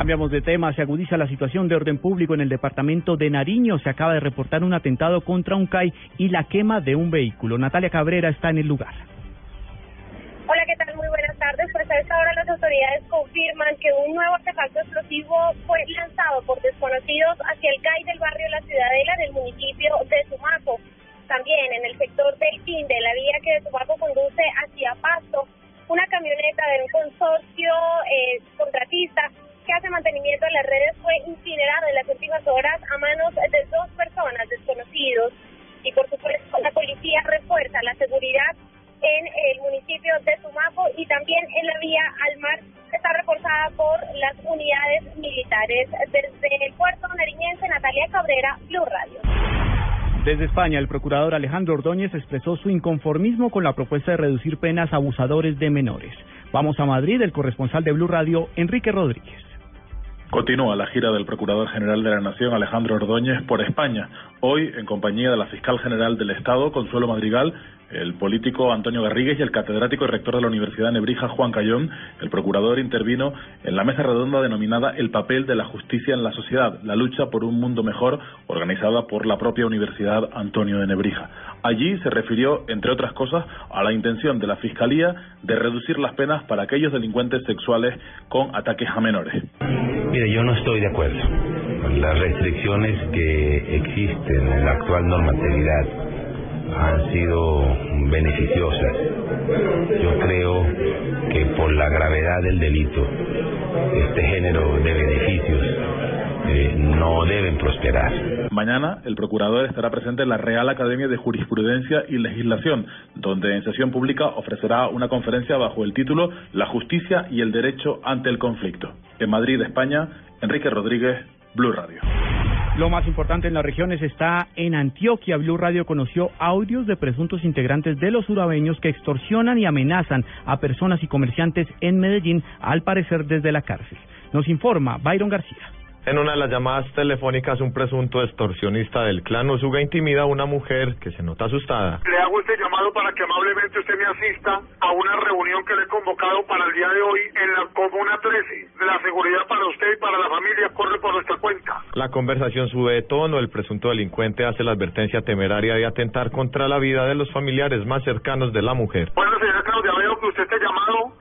Cambiamos de tema, se agudiza la situación de orden público en el departamento de Nariño. Se acaba de reportar un atentado contra un CAI y la quema de un vehículo. Natalia Cabrera está en el lugar. Hola, ¿qué tal? Muy buenas tardes. Pues a esta hora las autoridades confirman que un nuevo artefacto explosivo fue lanzado por desconocidos hacia el CAI del barrio La Ciudadela del municipio de Sumaco. También en el sector del PIN de la vía que de Sumaco conduce hacia Pasto, una camioneta de un consorcio eh, contratista que hace mantenimiento de las redes fue incinerado en las últimas horas a manos de dos personas desconocidos. Y por supuesto, la policía refuerza la seguridad en el municipio de Sumaco y también en la vía al mar está reforzada por las unidades militares. Desde el puerto nariñense, Natalia Cabrera, Blue Radio. Desde España, el procurador Alejandro Ordóñez expresó su inconformismo con la propuesta de reducir penas a abusadores de menores. Vamos a Madrid, el corresponsal de Blue Radio, Enrique Rodríguez. Continúa la gira del Procurador General de la Nación, Alejandro Ordóñez, por España. Hoy, en compañía de la Fiscal General del Estado, Consuelo Madrigal, el político Antonio Garrigues y el catedrático y rector de la Universidad de Nebrija, Juan Cayón, el procurador intervino en la mesa redonda denominada El papel de la justicia en la sociedad, la lucha por un mundo mejor, organizada por la propia Universidad Antonio de Nebrija. Allí se refirió, entre otras cosas, a la intención de la Fiscalía de reducir las penas para aquellos delincuentes sexuales con ataques a menores. Mire, yo no estoy de acuerdo. Las restricciones que existen en la actual normatividad han sido beneficiosas. Yo creo que por la gravedad del delito, este género de beneficios eh, no deben prosperar. Mañana el procurador estará presente en la Real Academia de Jurisprudencia y Legislación, donde en sesión pública ofrecerá una conferencia bajo el título La justicia y el derecho ante el conflicto. En Madrid, España, Enrique Rodríguez, Blue Radio. Lo más importante en las regiones está en Antioquia. Blue Radio conoció audios de presuntos integrantes de los urabeños que extorsionan y amenazan a personas y comerciantes en Medellín, al parecer desde la cárcel. Nos informa Byron García. En una de las llamadas telefónicas, un presunto extorsionista del clan Osuga intimida a una mujer que se nota asustada. Le hago este llamado para que amablemente usted me asista a una reunión que le he convocado para el día de hoy en la Comuna 13. La seguridad para usted y para la familia corre por nuestra cuenta. La conversación sube de tono. El presunto delincuente hace la advertencia temeraria de atentar contra la vida de los familiares más cercanos de la mujer. Bueno, señora Claudia, veo que usted este llamado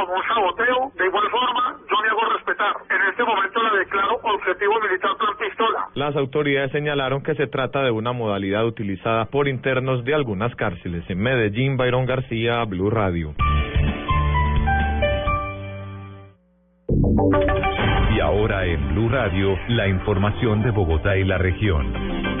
como un saboteo. De igual forma, yo me hago respetar. En este momento la declaro objetivo militar con pistola. Las autoridades señalaron que se trata de una modalidad utilizada por internos de algunas cárceles. En Medellín, Byron García, Blue Radio. Y ahora en Blue Radio, la información de Bogotá y la región.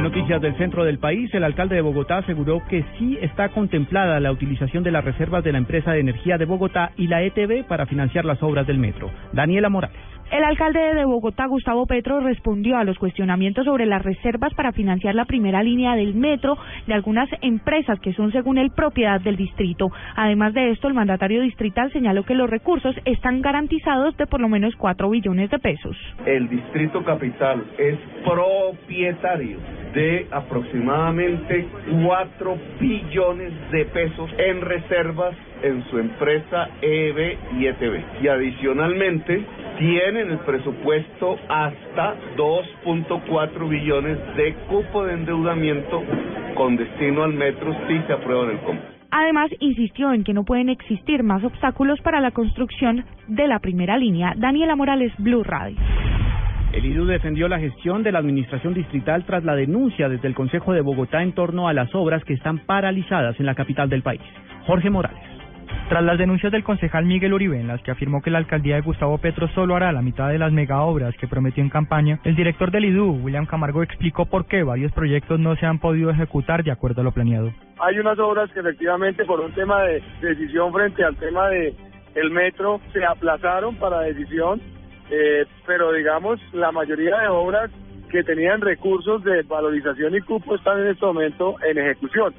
En noticias del centro del país, el alcalde de Bogotá aseguró que sí está contemplada la utilización de las reservas de la empresa de energía de Bogotá y la ETB para financiar las obras del metro. Daniela Morales. El alcalde de Bogotá, Gustavo Petro, respondió a los cuestionamientos sobre las reservas para financiar la primera línea del metro de algunas empresas que son, según él, propiedad del distrito. Además de esto, el mandatario distrital señaló que los recursos están garantizados de por lo menos 4 billones de pesos. El distrito capital es propietario de aproximadamente 4 billones de pesos en reservas en su empresa EB y ETB. Y adicionalmente tienen el presupuesto hasta 2.4 billones de cupo de endeudamiento con destino al metro si se aprueba en el Congreso. Además, insistió en que no pueden existir más obstáculos para la construcción de la primera línea. Daniela Morales, Blue Radio. El IDU defendió la gestión de la administración distrital tras la denuncia desde el Consejo de Bogotá en torno a las obras que están paralizadas en la capital del país. Jorge Morales. Tras las denuncias del concejal Miguel Uribe, en las que afirmó que la alcaldía de Gustavo Petro solo hará la mitad de las megaobras que prometió en campaña, el director del IDU, William Camargo, explicó por qué varios proyectos no se han podido ejecutar de acuerdo a lo planeado. Hay unas obras que efectivamente por un tema de decisión frente al tema de el metro se aplazaron para decisión, eh, pero digamos la mayoría de obras que tenían recursos de valorización y cupo están en este momento en ejecución.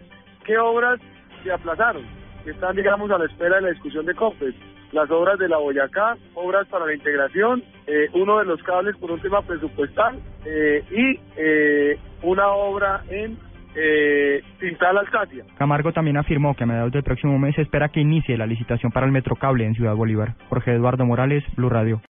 ¿Qué obras se aplazaron? Están, digamos, a la espera de la discusión de COPES. Las obras de la Boyacá, obras para la integración, eh, uno de los cables por un tema presupuestal eh, y eh, una obra en eh, Tintal Altacia. Camargo también afirmó que a mediados del próximo mes espera que inicie la licitación para el metrocable en Ciudad Bolívar. Jorge Eduardo Morales, Blue Radio.